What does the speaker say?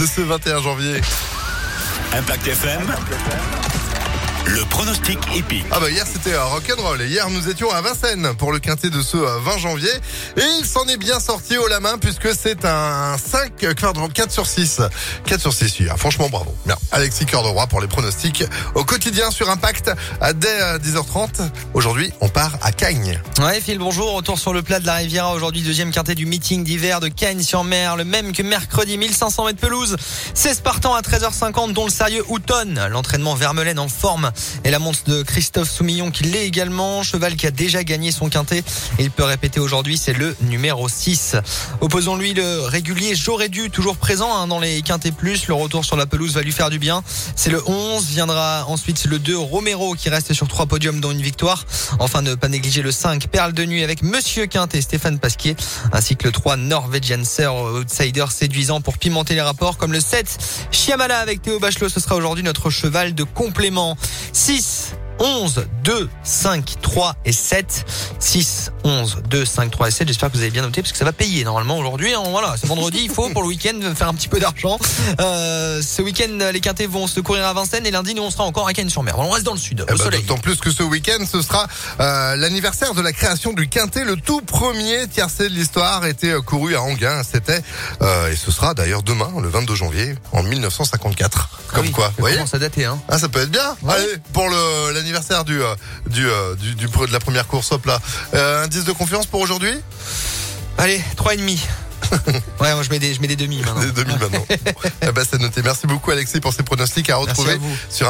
de ce 21 janvier. Impact FM. Le pronostic épique. Ah bah hier c'était euh, rock'n'roll et hier nous étions à Vincennes pour le quintet de ce euh, 20 janvier et il s'en est bien sorti haut la main puisque c'est un 5, euh, pardon, 4 sur 6. 4 sur 6, hier. franchement bravo. Bien. Alexis Cœur de Roi pour les pronostics au quotidien sur Impact à dès euh, 10h30. Aujourd'hui on part à Cagnes. Ouais, Phil, bonjour. Retour sur le plat de la Riviera. Aujourd'hui, deuxième quintet du meeting d'hiver de Cagnes-sur-Mer. Le même que mercredi, 1500 mètres pelouse. 16 partants à 13h50, dont le sérieux Houton. L'entraînement Vermelaine en forme. Et la montre de Christophe Soumillon qui l'est également. Cheval qui a déjà gagné son quintet. Et il peut répéter aujourd'hui, c'est le numéro 6. Opposons-lui le régulier J'aurais dû, toujours présent hein, dans les quintés plus. Le retour sur la pelouse va lui faire du bien. C'est le 11. Viendra ensuite le 2 Romero qui reste sur trois podiums dont une victoire. Enfin, ne pas négliger le 5 Perle de nuit avec Monsieur Quintet, Stéphane Pasquier, ainsi que le 3 Norwegian Sir Outsider séduisant pour pimenter les rapports, comme le 7 Chiamala avec Théo Bachelot. Ce sera aujourd'hui notre cheval de complément. 6 11, 2, 5, 3 et 7. 6, 11, 2, 5, 3 et 7. J'espère que vous avez bien noté parce que ça va payer normalement aujourd'hui. hein. Voilà, c'est vendredi, il faut pour le week-end faire un petit peu d'argent. Euh, ce week-end, les quintés vont se courir à Vincennes et lundi, nous on sera encore à Cannes-sur-Mer. On reste dans le sud, Eh au ben, soleil. D'autant plus que ce week-end, ce sera euh, l'anniversaire de la création du Quintet. Le tout premier tiercé de l'histoire était euh, couru à Anguin. C'était euh, et ce sera d'ailleurs demain, le 22 janvier, en 1954. Comme Ah oui, quoi, ça vous voyez commence à dater, hein. ah, ça peut être bien. Ouais. Allez, pour le l'anniversaire du, euh, du, euh, du, du de la première course, hop là. Euh, indice de confiance pour aujourd'hui? Allez, 3,5. ouais, moi je mets des, je mets des demi maintenant. Des demi maintenant. eh ben, c'est noté. Merci beaucoup Alexis pour ces pronostics à retrouver sur un